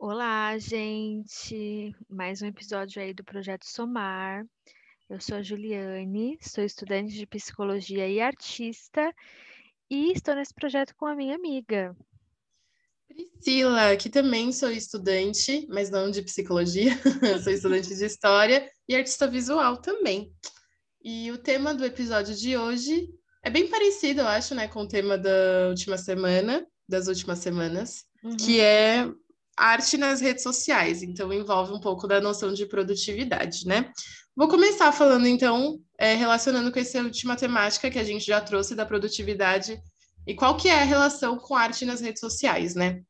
Olá, gente! Mais um episódio aí do Projeto Somar. Eu sou a Juliane, sou estudante de psicologia e artista, e estou nesse projeto com a minha amiga. Priscila, que também sou estudante, mas não de psicologia, sou estudante de história e artista visual também. E o tema do episódio de hoje é bem parecido, eu acho, né, com o tema da última semana, das últimas semanas, uhum. que é arte nas redes sociais. Então envolve um pouco da noção de produtividade, né? Vou começar falando então, é, relacionando com essa última temática que a gente já trouxe da produtividade e qual que é a relação com arte nas redes sociais, né?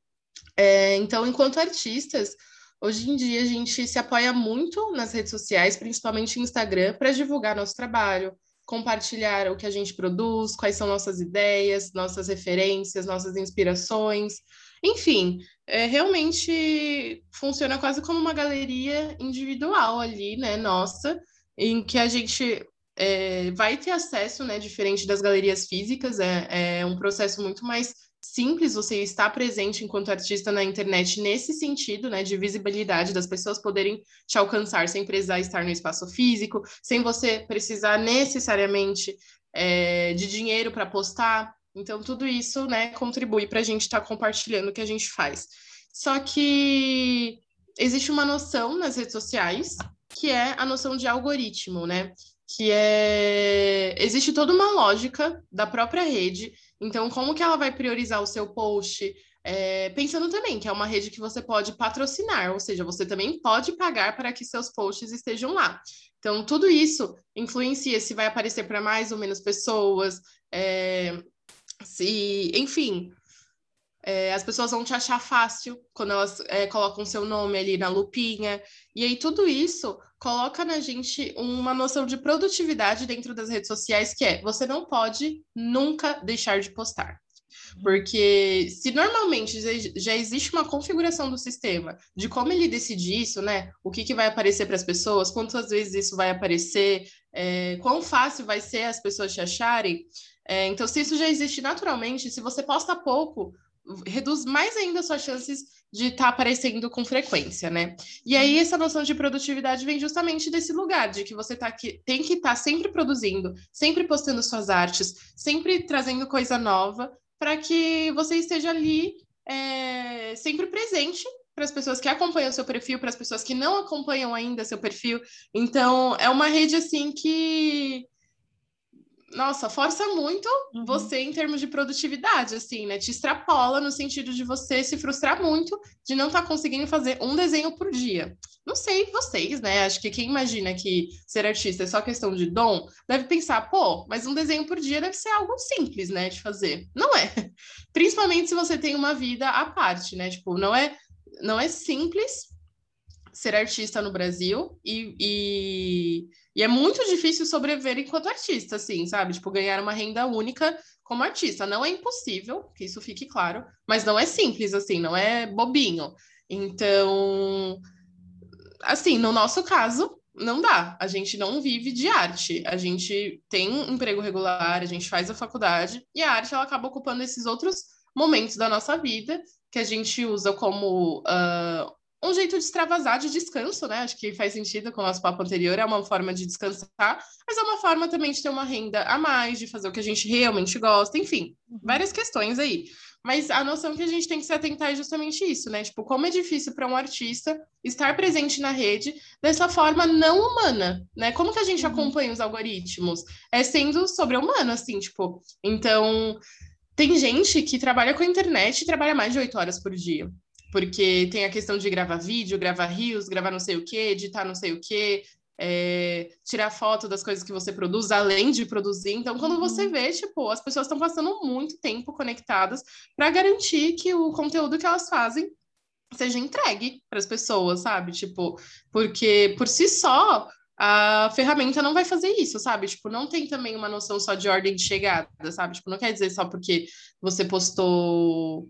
É, então, enquanto artistas, hoje em dia a gente se apoia muito nas redes sociais, principalmente Instagram, para divulgar nosso trabalho, compartilhar o que a gente produz, quais são nossas ideias, nossas referências, nossas inspirações. Enfim, é, realmente funciona quase como uma galeria individual ali, né, nossa, em que a gente é, vai ter acesso, né, diferente das galerias físicas, é, é um processo muito mais simples você estar presente enquanto artista na internet nesse sentido, né, de visibilidade das pessoas poderem te alcançar sem precisar estar no espaço físico, sem você precisar necessariamente é, de dinheiro para postar. Então, tudo isso, né, contribui para a gente estar tá compartilhando o que a gente faz. Só que existe uma noção nas redes sociais que é a noção de algoritmo, né? Que é existe toda uma lógica da própria rede. Então, como que ela vai priorizar o seu post? É, pensando também que é uma rede que você pode patrocinar, ou seja, você também pode pagar para que seus posts estejam lá. Então, tudo isso influencia se vai aparecer para mais ou menos pessoas, é, se, enfim, é, as pessoas vão te achar fácil quando elas é, colocam seu nome ali na lupinha. E aí, tudo isso coloca na gente uma noção de produtividade dentro das redes sociais, que é você não pode nunca deixar de postar. Porque se normalmente já existe uma configuração do sistema de como ele decide isso, né? O que, que vai aparecer para as pessoas, quantas vezes isso vai aparecer, é, quão fácil vai ser as pessoas te acharem. É, então, se isso já existe naturalmente, se você posta pouco, reduz mais ainda suas chances de estar tá aparecendo com frequência, né? E aí essa noção de produtividade vem justamente desse lugar de que você tá aqui, tem que estar tá sempre produzindo, sempre postando suas artes, sempre trazendo coisa nova para que você esteja ali é, sempre presente para as pessoas que acompanham seu perfil, para as pessoas que não acompanham ainda seu perfil. Então, é uma rede assim que nossa, força muito uhum. você em termos de produtividade, assim, né? Te extrapola no sentido de você se frustrar muito de não estar tá conseguindo fazer um desenho por dia. Não sei vocês, né? Acho que quem imagina que ser artista é só questão de dom, deve pensar, pô, mas um desenho por dia deve ser algo simples, né, de fazer. Não é. Principalmente se você tem uma vida à parte, né? Tipo, não é, não é simples ser artista no Brasil e, e, e, é muito difícil sobreviver enquanto artista, assim, sabe? Tipo, ganhar uma renda única como artista. Não é impossível, que isso fique claro, mas não é simples, assim, não é bobinho. Então, assim, no nosso caso, não dá. A gente não vive de arte. A gente tem emprego regular, a gente faz a faculdade e a arte ela acaba ocupando esses outros momentos da nossa vida que a gente usa como uh, um jeito de extravasar de descanso, né? Acho que faz sentido com o nosso papo anterior, é uma forma de descansar, mas é uma forma também de ter uma renda a mais, de fazer o que a gente realmente gosta, enfim, uhum. várias questões aí. Mas a noção que a gente tem que se atentar é justamente isso, né? Tipo, como é difícil para um artista estar presente na rede dessa forma não humana, né? Como que a gente uhum. acompanha os algoritmos? É sendo sobre-humano, assim, tipo. Então, tem gente que trabalha com a internet e trabalha mais de oito horas por dia porque tem a questão de gravar vídeo, gravar rios, gravar não sei o que, editar não sei o que, é, tirar foto das coisas que você produz, além de produzir. Então, quando você uhum. vê, tipo, as pessoas estão passando muito tempo conectadas para garantir que o conteúdo que elas fazem seja entregue para as pessoas, sabe? Tipo, porque por si só a ferramenta não vai fazer isso, sabe? Tipo, não tem também uma noção só de ordem de chegada, sabe? Tipo, não quer dizer só porque você postou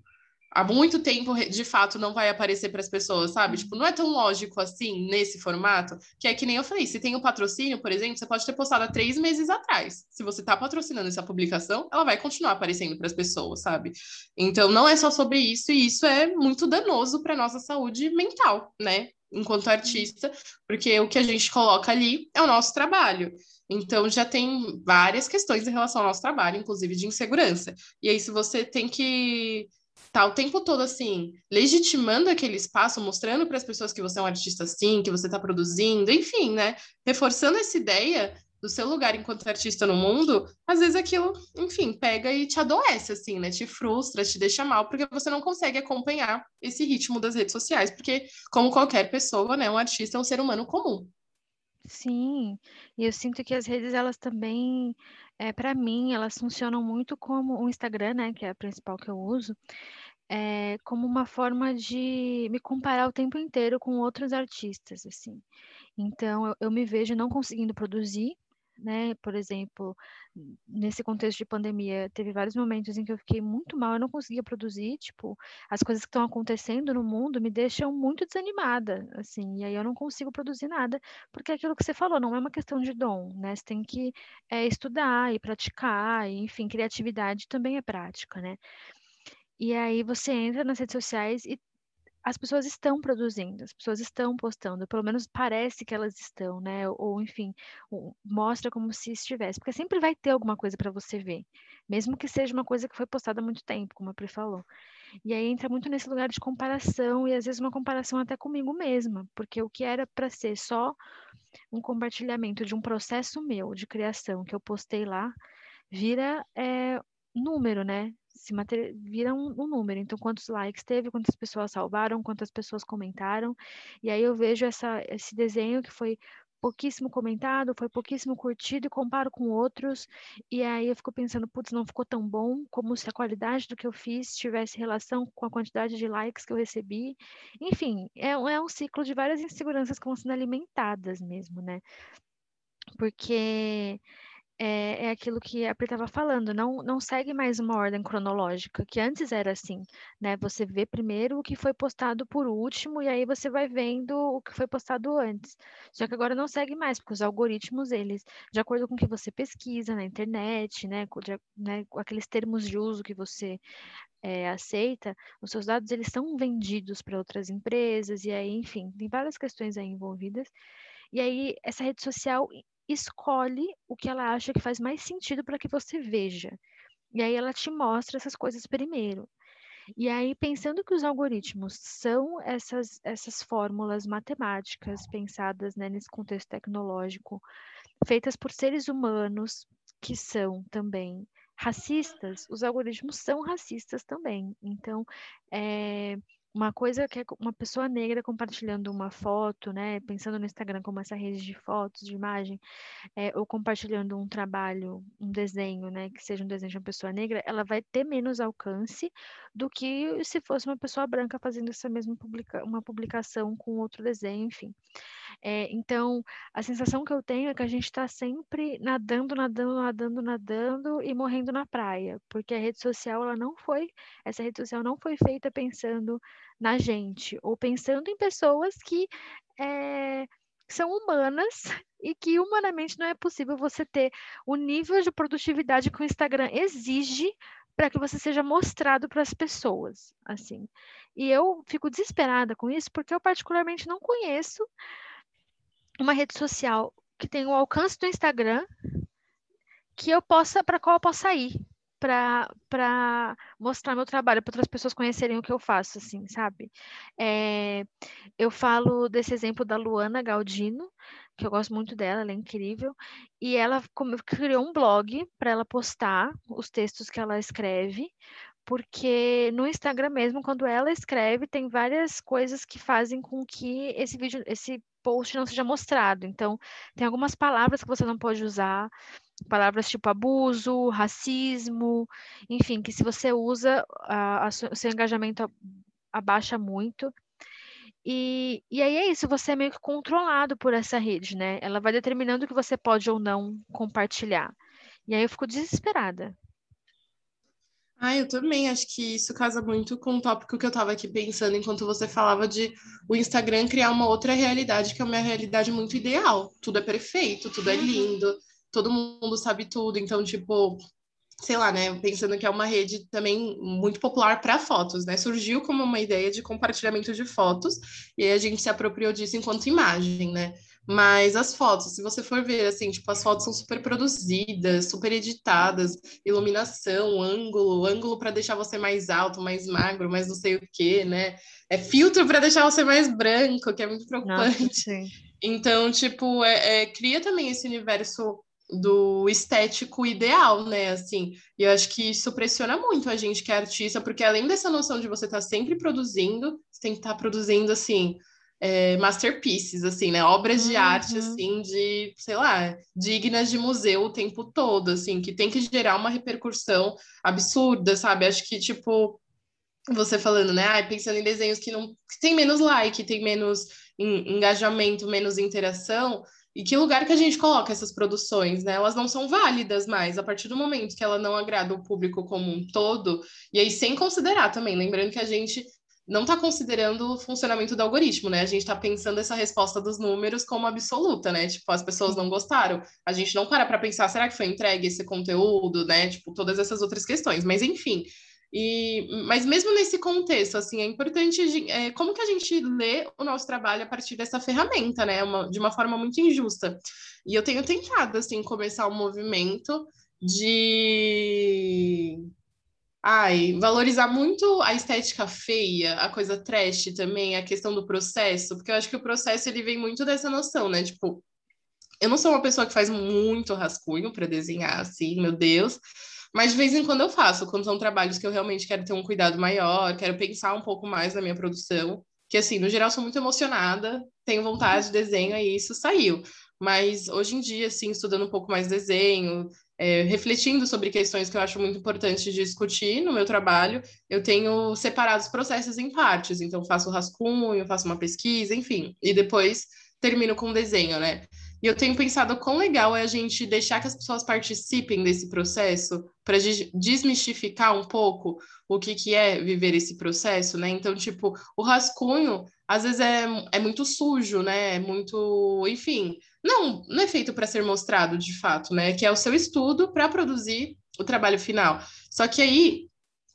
há muito tempo, de fato, não vai aparecer para as pessoas, sabe? Tipo, não é tão lógico assim, nesse formato, que é que nem eu falei, se tem um patrocínio, por exemplo, você pode ter postado há três meses atrás. Se você está patrocinando essa publicação, ela vai continuar aparecendo para as pessoas, sabe? Então, não é só sobre isso, e isso é muito danoso para nossa saúde mental, né? Enquanto artista, porque o que a gente coloca ali é o nosso trabalho. Então, já tem várias questões em relação ao nosso trabalho, inclusive de insegurança. E aí, se você tem que tá o tempo todo assim, legitimando aquele espaço, mostrando para as pessoas que você é um artista assim, que você está produzindo, enfim, né? Reforçando essa ideia do seu lugar enquanto artista no mundo, às vezes aquilo, enfim, pega e te adoece, assim, né? Te frustra, te deixa mal, porque você não consegue acompanhar esse ritmo das redes sociais, porque, como qualquer pessoa, né, um artista é um ser humano comum. Sim, e eu sinto que as redes, elas também, é, para mim, elas funcionam muito como o Instagram, né, que é a principal que eu uso, é, como uma forma de me comparar o tempo inteiro com outros artistas, assim. Então, eu, eu me vejo não conseguindo produzir, né? Por exemplo, nesse contexto de pandemia, teve vários momentos em que eu fiquei muito mal, eu não conseguia produzir, tipo, as coisas que estão acontecendo no mundo me deixam muito desanimada, assim, e aí eu não consigo produzir nada, porque é aquilo que você falou, não é uma questão de dom, né? Você tem que é, estudar e praticar, e, enfim, criatividade também é prática, né? E aí você entra nas redes sociais e as pessoas estão produzindo, as pessoas estão postando, pelo menos parece que elas estão, né? Ou, enfim, mostra como se estivesse, porque sempre vai ter alguma coisa para você ver, mesmo que seja uma coisa que foi postada há muito tempo, como a Pri falou. E aí entra muito nesse lugar de comparação e às vezes uma comparação até comigo mesma, porque o que era para ser só um compartilhamento de um processo meu de criação que eu postei lá, vira é, número, né? Se mater... vira um, um, número. Então, quantos likes teve, quantas pessoas salvaram, quantas pessoas comentaram. E aí eu vejo essa, esse desenho que foi pouquíssimo comentado, foi pouquíssimo curtido e comparo com outros. E aí eu fico pensando, putz, não ficou tão bom como se a qualidade do que eu fiz tivesse relação com a quantidade de likes que eu recebi. Enfim, é, é um ciclo de várias inseguranças que vão sendo alimentadas mesmo, né? Porque é, é aquilo que a Pri estava falando, não, não segue mais uma ordem cronológica, que antes era assim, né? Você vê primeiro o que foi postado por último e aí você vai vendo o que foi postado antes. Só que agora não segue mais, porque os algoritmos, eles, de acordo com o que você pesquisa na internet, né, com, de, né, com aqueles termos de uso que você é, aceita, os seus dados eles são vendidos para outras empresas e aí, enfim, tem várias questões aí envolvidas. E aí essa rede social escolhe o que ela acha que faz mais sentido para que você veja. E aí ela te mostra essas coisas primeiro. E aí, pensando que os algoritmos são essas, essas fórmulas matemáticas pensadas né, nesse contexto tecnológico, feitas por seres humanos que são também racistas, os algoritmos são racistas também. Então, é, uma coisa que é uma pessoa negra compartilhando uma foto, né, pensando no Instagram como essa rede de fotos, de imagem, é, ou compartilhando um trabalho, um desenho, né, que seja um desenho de uma pessoa negra, ela vai ter menos alcance do que se fosse uma pessoa branca fazendo essa mesma publica uma publicação com outro desenho, enfim. É, então, a sensação que eu tenho é que a gente está sempre nadando, nadando, nadando, nadando e morrendo na praia, porque a rede social, ela não foi, essa rede social não foi feita pensando na gente, ou pensando em pessoas que é, são humanas e que humanamente não é possível você ter o nível de produtividade que o Instagram exige para que você seja mostrado para as pessoas, assim. E eu fico desesperada com isso porque eu particularmente não conheço uma rede social que tem o alcance do Instagram que eu possa para qual eu possa ir para mostrar meu trabalho, para outras pessoas conhecerem o que eu faço, assim, sabe? É, eu falo desse exemplo da Luana Galdino, que eu gosto muito dela, ela é incrível, e ela criou um blog para ela postar os textos que ela escreve, porque no Instagram mesmo, quando ela escreve, tem várias coisas que fazem com que esse vídeo, esse post não seja mostrado. Então, tem algumas palavras que você não pode usar, palavras tipo abuso, racismo, enfim, que se você usa, a, a, o seu engajamento abaixa muito. E, e aí é isso, você é meio que controlado por essa rede, né? Ela vai determinando o que você pode ou não compartilhar. E aí eu fico desesperada. Ah, eu também acho que isso casa muito com o tópico que eu estava aqui pensando enquanto você falava de o Instagram criar uma outra realidade, que é uma realidade muito ideal. Tudo é perfeito, tudo é uhum. lindo, todo mundo sabe tudo. Então, tipo, sei lá, né? Pensando que é uma rede também muito popular para fotos, né? Surgiu como uma ideia de compartilhamento de fotos, e aí a gente se apropriou disso enquanto imagem, né? Mas as fotos, se você for ver, assim, tipo, as fotos são super produzidas, super editadas, iluminação, ângulo, ângulo para deixar você mais alto, mais magro, mais não sei o quê, né? É filtro para deixar você mais branco, que é muito preocupante. Nossa, então, tipo, é, é, cria também esse universo do estético ideal, né? Assim, e eu acho que isso pressiona muito a gente que é artista, porque além dessa noção de você estar tá sempre produzindo, você tem que estar tá produzindo assim é, masterpieces, assim, né? Obras uhum. de arte, uhum. assim, de, sei lá, dignas de museu o tempo todo, assim, que tem que gerar uma repercussão absurda, sabe? Acho que, tipo, você falando, né? Ah, pensando em desenhos que não que tem menos like, tem menos engajamento, menos interação. E que lugar que a gente coloca essas produções, né? Elas não são válidas mais a partir do momento que ela não agrada o público como um todo. E aí, sem considerar também, lembrando que a gente não está considerando o funcionamento do algoritmo, né? A gente está pensando essa resposta dos números como absoluta, né? Tipo, as pessoas não gostaram. A gente não para para pensar, será que foi entregue esse conteúdo, né? Tipo, todas essas outras questões. Mas, enfim. E, mas mesmo nesse contexto, assim, é importante é, como que a gente lê o nosso trabalho a partir dessa ferramenta, né? Uma, de uma forma muito injusta. E eu tenho tentado, assim, começar um movimento de Ai, valorizar muito a estética feia, a coisa trash também, a questão do processo, porque eu acho que o processo ele vem muito dessa noção, né? Tipo, eu não sou uma pessoa que faz muito rascunho para desenhar assim, meu Deus, mas de vez em quando eu faço, quando são trabalhos que eu realmente quero ter um cuidado maior, quero pensar um pouco mais na minha produção, que assim, no geral sou muito emocionada, tenho vontade de desenho e isso saiu. Mas hoje em dia, assim, estudando um pouco mais desenho, é, refletindo sobre questões que eu acho muito importante discutir no meu trabalho, eu tenho separado os processos em partes. Então, faço rascunho, faço uma pesquisa, enfim, e depois termino com desenho, né? E eu tenho pensado quão legal é a gente deixar que as pessoas participem desse processo para desmistificar um pouco o que, que é viver esse processo, né? Então, tipo, o rascunho às vezes é, é muito sujo, né? É muito, enfim, não, não é feito para ser mostrado de fato, né? Que é o seu estudo para produzir o trabalho final. Só que aí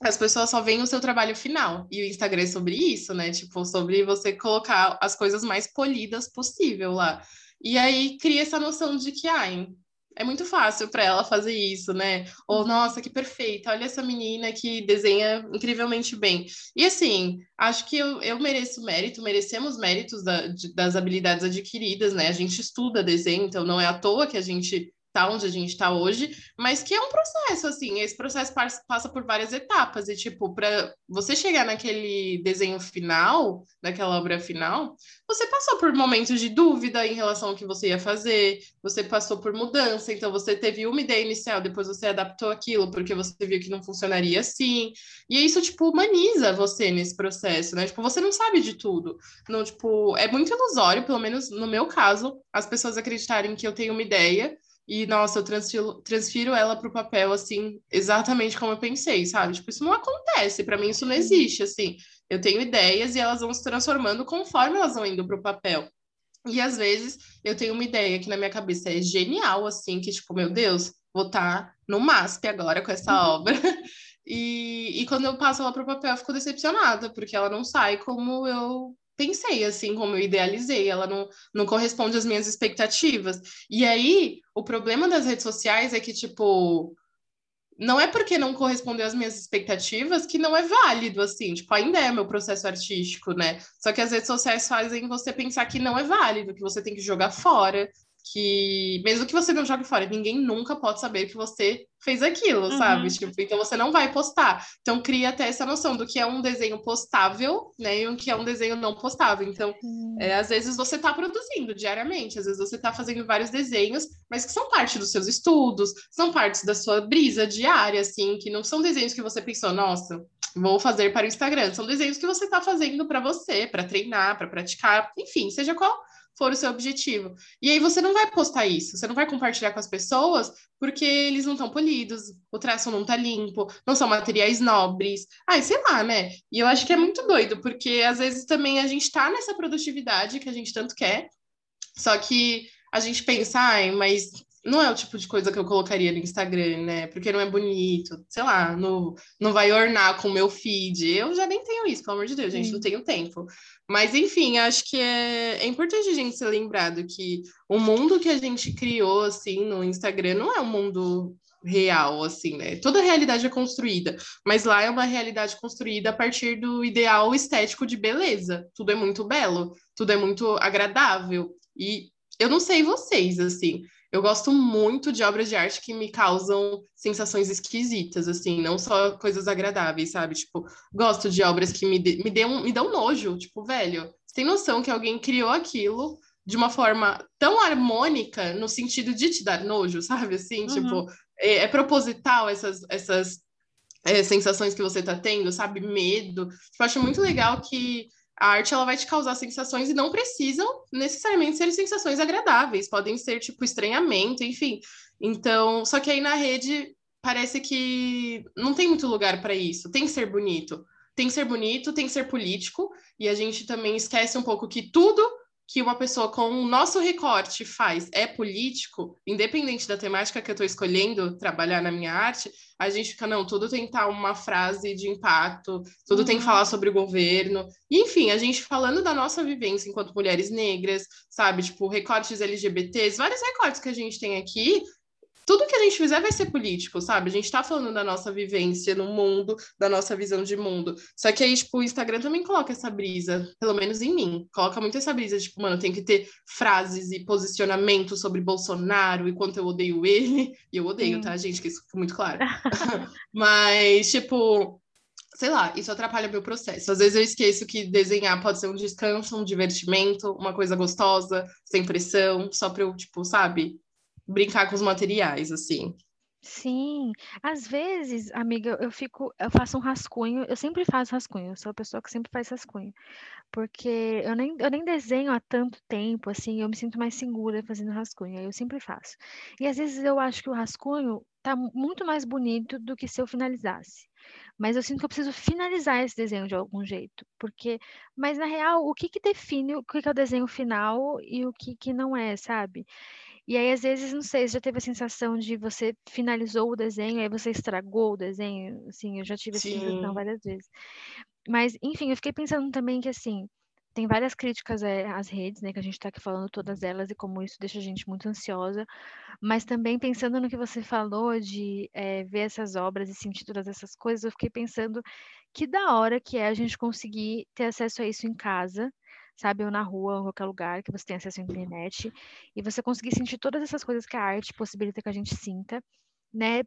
as pessoas só veem o seu trabalho final. E o Instagram é sobre isso, né? Tipo, sobre você colocar as coisas mais polidas possível lá. E aí cria essa noção de que, ai, é muito fácil para ela fazer isso, né? Ou, nossa, que perfeita, olha essa menina que desenha incrivelmente bem. E assim, acho que eu, eu mereço mérito, merecemos méritos da, de, das habilidades adquiridas, né? A gente estuda desenho, então não é à toa que a gente tá onde a gente está hoje, mas que é um processo, assim, esse processo passa por várias etapas, e, tipo, para você chegar naquele desenho final, naquela obra final, você passou por momentos de dúvida em relação ao que você ia fazer, você passou por mudança, então você teve uma ideia inicial, depois você adaptou aquilo porque você viu que não funcionaria assim, e isso, tipo, humaniza você nesse processo, né, tipo, você não sabe de tudo, não, tipo, é muito ilusório, pelo menos no meu caso, as pessoas acreditarem que eu tenho uma ideia, e, nossa, eu transfiro, transfiro ela para o papel, assim, exatamente como eu pensei, sabe? Tipo, isso não acontece, para mim isso não existe, assim. Eu tenho ideias e elas vão se transformando conforme elas vão indo para o papel. E às vezes eu tenho uma ideia que na minha cabeça é genial, assim, que tipo, meu Deus, vou estar tá no MASP agora com essa uhum. obra. E, e quando eu passo ela para o papel, eu fico decepcionada, porque ela não sai como eu pensei, assim, como eu idealizei, ela não, não corresponde às minhas expectativas. E aí, o problema das redes sociais é que, tipo, não é porque não correspondeu às minhas expectativas que não é válido, assim, tipo, ainda é meu processo artístico, né? Só que as redes sociais fazem você pensar que não é válido, que você tem que jogar fora, que mesmo que você não jogue fora, ninguém nunca pode saber que você fez aquilo, uhum. sabe? Tipo, então você não vai postar. Então cria até essa noção do que é um desenho postável, né? E o que é um desenho não postável. Então, uhum. é, às vezes você está produzindo diariamente, às vezes você está fazendo vários desenhos, mas que são parte dos seus estudos, são partes da sua brisa diária, assim, que não são desenhos que você pensou, nossa, vou fazer para o Instagram. São desenhos que você está fazendo para você, para treinar, para praticar, enfim, seja qual for o seu objetivo. E aí você não vai postar isso, você não vai compartilhar com as pessoas porque eles não estão polidos, o traço não tá limpo, não são materiais nobres. Ai, sei lá, né? E eu acho que é muito doido, porque às vezes também a gente tá nessa produtividade que a gente tanto quer, só que a gente pensa, ai, mas não é o tipo de coisa que eu colocaria no Instagram, né? Porque não é bonito, sei lá, não, não vai ornar com o meu feed. Eu já nem tenho isso, pelo amor de Deus, gente, Sim. não tenho tempo. Mas, enfim, acho que é, é importante a gente ser lembrado que o mundo que a gente criou, assim, no Instagram não é um mundo real, assim, né? Toda realidade é construída, mas lá é uma realidade construída a partir do ideal estético de beleza. Tudo é muito belo, tudo é muito agradável. E eu não sei vocês, assim, eu gosto muito de obras de arte que me causam sensações esquisitas, assim, não só coisas agradáveis, sabe? Tipo, gosto de obras que me, de, me, dão, me dão nojo, tipo, velho, você tem noção que alguém criou aquilo de uma forma tão harmônica no sentido de te dar nojo, sabe? Assim, uhum. tipo, é, é, proposital essas, essas é, sensações que você tá tendo, sabe? Medo. Tipo, acho muito legal que a arte ela vai te causar sensações e não precisam necessariamente ser sensações agradáveis, podem ser tipo estranhamento, enfim. Então, só que aí na rede parece que não tem muito lugar para isso. Tem que ser bonito. Tem que ser bonito, tem que ser político, e a gente também esquece um pouco que tudo que uma pessoa com o nosso recorte faz é político, independente da temática que eu estou escolhendo trabalhar na minha arte, a gente fica, não, tudo tem que estar uma frase de impacto, tudo uhum. tem que uhum. falar sobre o governo. E, enfim, a gente falando da nossa vivência enquanto mulheres negras, sabe, tipo, recortes LGBTs, vários recortes que a gente tem aqui, tudo que a gente fizer vai ser político, sabe? A gente tá falando da nossa vivência no mundo, da nossa visão de mundo. Só que aí, tipo, o Instagram também coloca essa brisa, pelo menos em mim. Coloca muito essa brisa, tipo, mano, tem que ter frases e posicionamento sobre Bolsonaro e quanto eu odeio ele. E eu odeio, Sim. tá, gente? Que isso fica muito claro. Mas, tipo, sei lá, isso atrapalha meu processo. Às vezes eu esqueço que desenhar pode ser um descanso, um divertimento, uma coisa gostosa, sem pressão, só pra eu, tipo, sabe, brincar com os materiais, assim. Sim, às vezes, amiga, eu fico, eu faço um rascunho, eu sempre faço rascunho, eu sou a pessoa que sempre faz rascunho, porque eu nem, eu nem desenho há tanto tempo, assim, eu me sinto mais segura fazendo rascunho, eu sempre faço. E às vezes eu acho que o rascunho tá muito mais bonito do que se eu finalizasse. Mas eu sinto que eu preciso finalizar esse desenho de algum jeito, porque, mas na real, o que que define o que que é o desenho final e o que que não é, sabe? E aí, às vezes, não sei, você já teve a sensação de você finalizou o desenho, aí você estragou o desenho? Assim, eu já tive essa sensação várias vezes. Mas, enfim, eu fiquei pensando também que, assim, tem várias críticas é, às redes, né, que a gente está aqui falando todas elas e como isso deixa a gente muito ansiosa, mas também pensando no que você falou de é, ver essas obras e sentir todas essas coisas, eu fiquei pensando que da hora que é a gente conseguir ter acesso a isso em casa, sabe? Ou na rua, ou qualquer lugar que você tenha acesso à internet, e você conseguir sentir todas essas coisas que a arte possibilita que a gente sinta, né?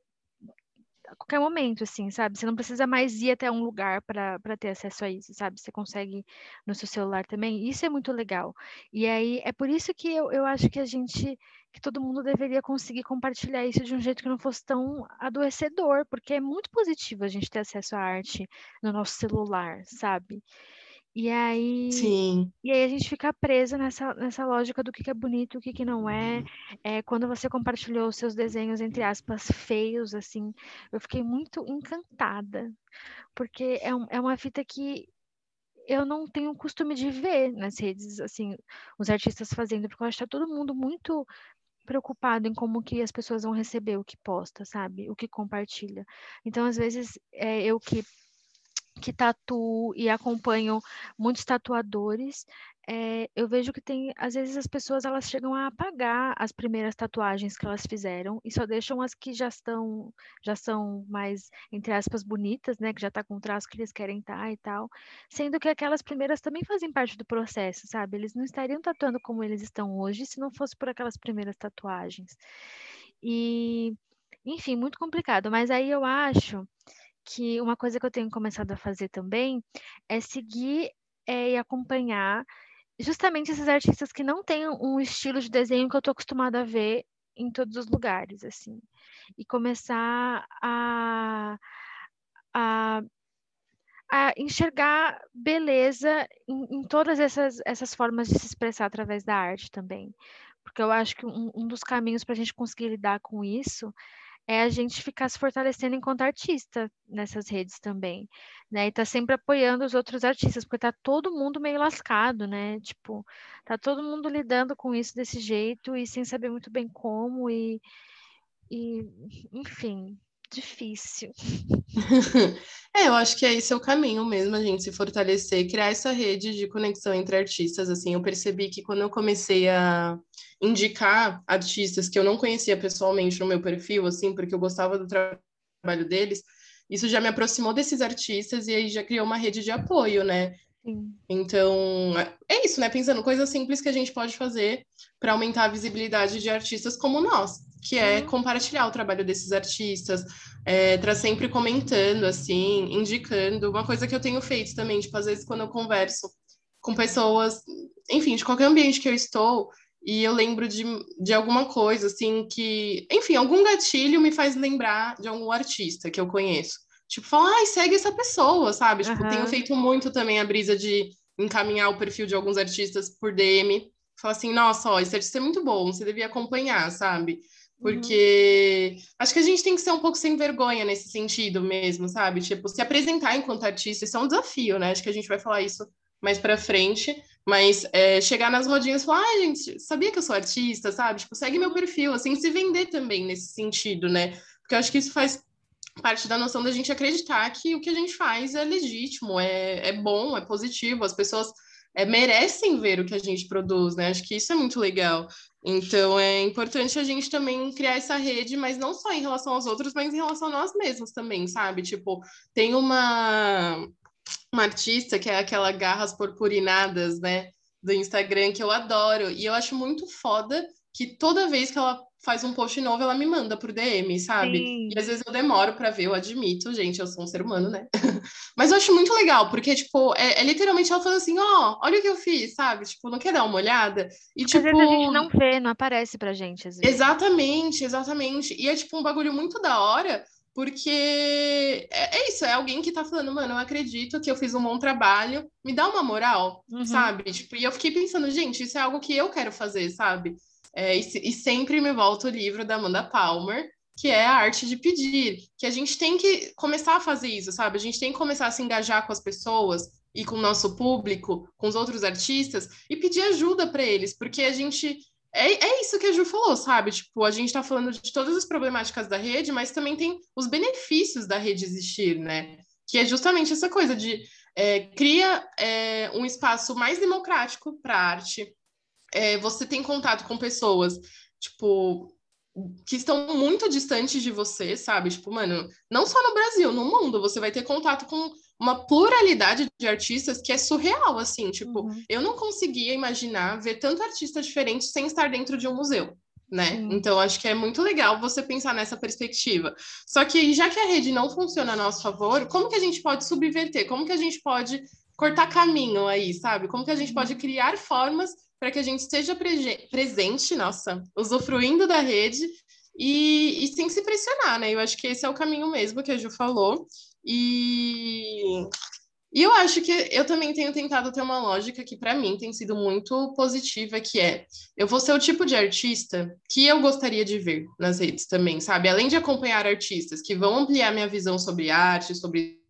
A qualquer momento, assim, sabe? Você não precisa mais ir até um lugar para ter acesso a isso, sabe? Você consegue no seu celular também. Isso é muito legal. E aí, é por isso que eu, eu acho que a gente, que todo mundo deveria conseguir compartilhar isso de um jeito que não fosse tão adoecedor, porque é muito positivo a gente ter acesso à arte no nosso celular, sabe? E aí, Sim. e aí a gente fica presa nessa, nessa lógica do que, que é bonito, o que, que não é. Uhum. é. Quando você compartilhou os seus desenhos, entre aspas, feios, assim, eu fiquei muito encantada, porque é, um, é uma fita que eu não tenho o costume de ver nas redes, assim, os artistas fazendo, porque eu acho que tá todo mundo muito preocupado em como que as pessoas vão receber o que posta, sabe? O que compartilha. Então, às vezes, é, eu que que tatuo e acompanho muitos tatuadores, é, eu vejo que tem, às vezes as pessoas elas chegam a apagar as primeiras tatuagens que elas fizeram e só deixam as que já estão, já são mais, entre aspas, bonitas, né, que já tá com o traço que eles querem estar tá e tal, sendo que aquelas primeiras também fazem parte do processo, sabe? Eles não estariam tatuando como eles estão hoje se não fosse por aquelas primeiras tatuagens. E, enfim, muito complicado, mas aí eu acho que uma coisa que eu tenho começado a fazer também é seguir é, e acompanhar justamente esses artistas que não têm um estilo de desenho que eu estou acostumada a ver em todos os lugares, assim, e começar a, a, a enxergar beleza em, em, todas essas, essas formas de se expressar através da arte também. Porque eu acho que um, um dos caminhos para a gente conseguir lidar com isso é a gente ficar se fortalecendo enquanto artista nessas redes também, né? E tá sempre apoiando os outros artistas, porque tá todo mundo meio lascado, né? Tipo, tá todo mundo lidando com isso desse jeito e sem saber muito bem como e, e enfim, difícil. é, eu acho que é esse é o caminho mesmo, a gente se fortalecer, criar essa rede de conexão entre artistas, assim, eu percebi que quando eu comecei a indicar artistas que eu não conhecia pessoalmente no meu perfil, assim, porque eu gostava do trabalho deles, isso já me aproximou desses artistas e aí já criou uma rede de apoio, né? Sim. Então, é isso, né? Pensando coisas simples que a gente pode fazer para aumentar a visibilidade de artistas como nós, que é uhum. compartilhar o trabalho desses artistas, é, tá sempre comentando, assim, indicando. Uma coisa que eu tenho feito também, tipo, às vezes quando eu converso com pessoas, enfim, de qualquer ambiente que eu estou, e eu lembro de, de alguma coisa, assim, que, enfim, algum gatilho me faz lembrar de algum artista que eu conheço. Tipo, falar, ai, segue essa pessoa, sabe? Tipo, uhum. tenho feito muito também a brisa de encaminhar o perfil de alguns artistas por DM. Falar assim, nossa, ó, esse artista é muito bom, você devia acompanhar, sabe? Porque uhum. acho que a gente tem que ser um pouco sem vergonha nesse sentido mesmo, sabe? Tipo, se apresentar enquanto artista, isso é um desafio, né? Acho que a gente vai falar isso mais para frente, mas é, chegar nas rodinhas e falar, ah, gente, sabia que eu sou artista, sabe? Tipo, segue meu perfil, assim, se vender também nesse sentido, né? Porque eu acho que isso faz parte da noção da gente acreditar que o que a gente faz é legítimo, é, é bom, é positivo, as pessoas é, merecem ver o que a gente produz, né? Acho que isso é muito legal. Então é importante a gente também criar essa rede, mas não só em relação aos outros, mas em relação a nós mesmos também, sabe? Tipo, tem uma uma artista que é aquela Garras Purpurinadas, né, do Instagram, que eu adoro. E eu acho muito foda que toda vez que ela faz um post novo, ela me manda por DM, sabe? Sim. E às vezes eu demoro para ver, eu admito, gente, eu sou um ser humano, né? Mas eu acho muito legal, porque, tipo, é, é literalmente ela falando assim, ó, oh, olha o que eu fiz, sabe? Tipo, não quer dar uma olhada? E, tipo... Às vezes a gente não vê, não aparece pra gente, às vezes. Exatamente, exatamente. E é, tipo, um bagulho muito da hora, porque é, é, isso, é alguém que tá falando, mano, eu acredito que eu fiz um bom trabalho, me dá uma moral, uhum. sabe? Tipo, e eu fiquei pensando, gente, isso é algo que eu quero fazer, sabe? É, e, e, sempre me volta o livro da Amanda Palmer, que é a arte de pedir, que a gente tem que começar a fazer isso, sabe? A gente tem que começar a se engajar com as pessoas e com o nosso público, com os outros artistas, e pedir ajuda para eles, porque a gente é, é isso que a Ju falou, sabe? Tipo, a gente está falando de todas as problemáticas da rede, mas também tem os benefícios da rede existir, né? Que é justamente essa coisa de é, cria é, um espaço mais democrático para arte. É, você tem contato com pessoas, tipo, que estão muito distantes de você, sabe? Tipo, mano, não só no Brasil, no mundo, você vai ter contato com uma pluralidade de artistas que é surreal, assim, tipo, uhum. eu não conseguia imaginar ver tanto artista diferente sem estar dentro de um museu. Né? Então, acho que é muito legal você pensar nessa perspectiva. Só que, já que a rede não funciona a nosso favor, como que a gente pode subverter? Como que a gente pode cortar caminho aí, sabe? Como que a gente uhum. pode criar formas para que a gente esteja pre presente, nossa, usufruindo da rede e, e, sem se pressionar, né? Eu acho que esse é o caminho mesmo que a Ju falou. E, e eu acho que eu também tenho tentado ter uma lógica que para mim tem sido muito positiva, que é eu vou ser o tipo de artista que eu gostaria de ver nas redes também, sabe? Além de acompanhar artistas que vão ampliar minha visão sobre arte, sobre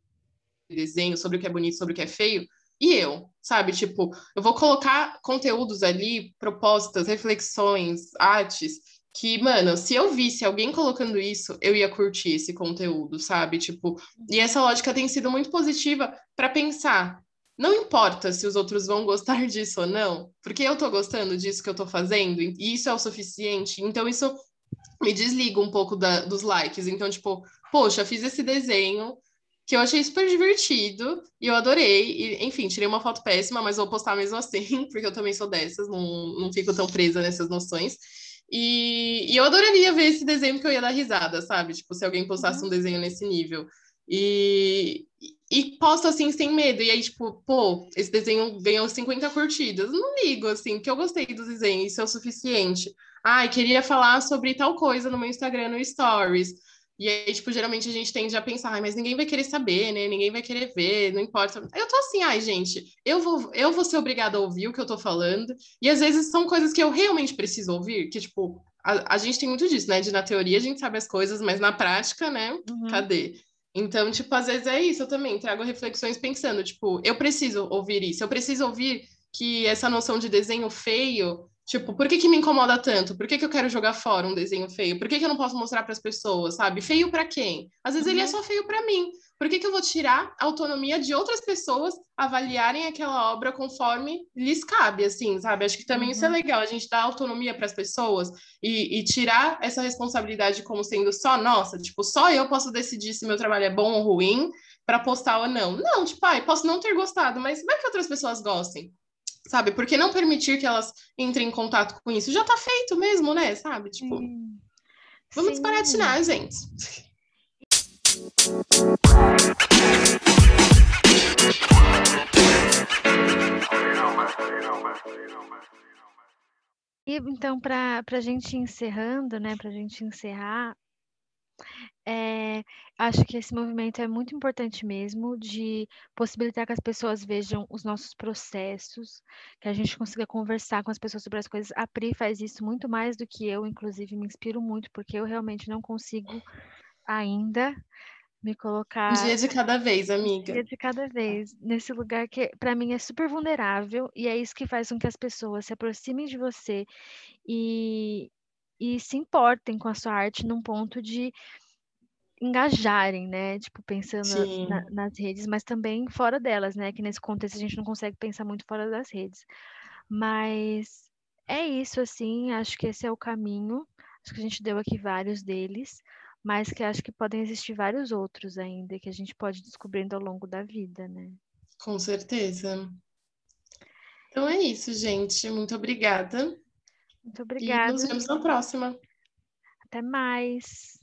desenho, sobre o que é bonito, sobre o que é feio, e eu, sabe? Tipo, eu vou colocar conteúdos ali, propostas, reflexões, artes que, mano, se eu visse alguém colocando isso, eu ia curtir esse conteúdo, sabe? Tipo, e essa lógica tem sido muito positiva para pensar. Não importa se os outros vão gostar disso ou não, porque eu tô gostando disso que eu tô fazendo, e isso é o suficiente. Então, isso me desliga um pouco da, dos likes. Então, tipo, poxa, fiz esse desenho que eu achei super divertido e eu adorei. E, enfim, tirei uma foto péssima, mas vou postar mesmo assim, porque eu também sou dessas, não, não fico tão presa nessas noções. E, e, eu adoraria ver esse desenho que eu ia dar risada, sabe? Tipo, se alguém postasse uhum. um desenho nesse nível. E, e posto assim sem medo. E aí, tipo, pô, esse desenho ganhou 50 curtidas. Não ligo, assim, porque eu gostei do desenho, isso é o suficiente. Ai, queria falar sobre tal coisa no meu Instagram, no Stories. E aí, tipo, geralmente a gente tende a pensar, ai, mas ninguém vai querer saber, né? Ninguém vai querer ver, não importa. Eu tô assim, ai, gente, eu vou, eu vou ser obrigada a ouvir o que eu tô falando. E às vezes são coisas que eu realmente preciso ouvir, que, tipo, a, a gente tem muito disso, né? De na teoria a gente sabe as coisas, mas na prática, né? Uhum. Cadê? Então, tipo, às vezes é isso, eu também trago reflexões pensando, tipo, eu preciso ouvir isso, eu preciso ouvir que essa noção de desenho feio Tipo, por que, que me incomoda tanto? Por que, que eu quero jogar fora um desenho feio? Por que, que eu não posso mostrar para as pessoas, sabe? Feio para quem? Às vezes uhum. ele é uhum. só feio para mim. Por que, que eu vou tirar a autonomia de outras pessoas avaliarem aquela obra conforme lhes cabe, assim, sabe? Acho que também uhum. isso é uhum. legal, a gente dar autonomia para as pessoas e, e, tirar essa responsabilidade como sendo só nossa, tipo, só eu posso decidir se meu trabalho é bom ou ruim para postar ou não. Não, tipo, ai, posso não ter gostado, mas vai que outras pessoas gostem sabe? Por que não permitir que elas entrem em contato com isso? Já tá feito mesmo, né? Sabe? Tipo, Sim. vamos Sim. desbaratinar, gente. E então, para a gente encerrando, né, para a gente encerrar, é, acho que esse movimento é muito importante mesmo, de possibilitar que as pessoas vejam os nossos processos, que a gente consiga conversar com as pessoas sobre as coisas. A Pri faz isso muito mais do que eu, inclusive me inspiro muito, porque eu realmente não consigo ainda me colocar. Um dia de cada vez, amiga. Um dia de cada vez, nesse lugar que para mim é super vulnerável, e é isso que faz com que as pessoas se aproximem de você e, e se importem com a sua arte num ponto de engajarem, né? Tipo, pensando na, nas redes, mas também fora delas, né? Que nesse contexto a gente não consegue pensar muito fora das redes. Mas é isso, assim, acho que esse é o caminho. Acho que a gente deu aqui vários deles, mas que acho que podem existir vários outros ainda que a gente pode ir descobrindo ao longo da vida, né? Com certeza. Então é isso, gente. Muito obrigada. Muito obrigada. E nos vemos na próxima. Até mais.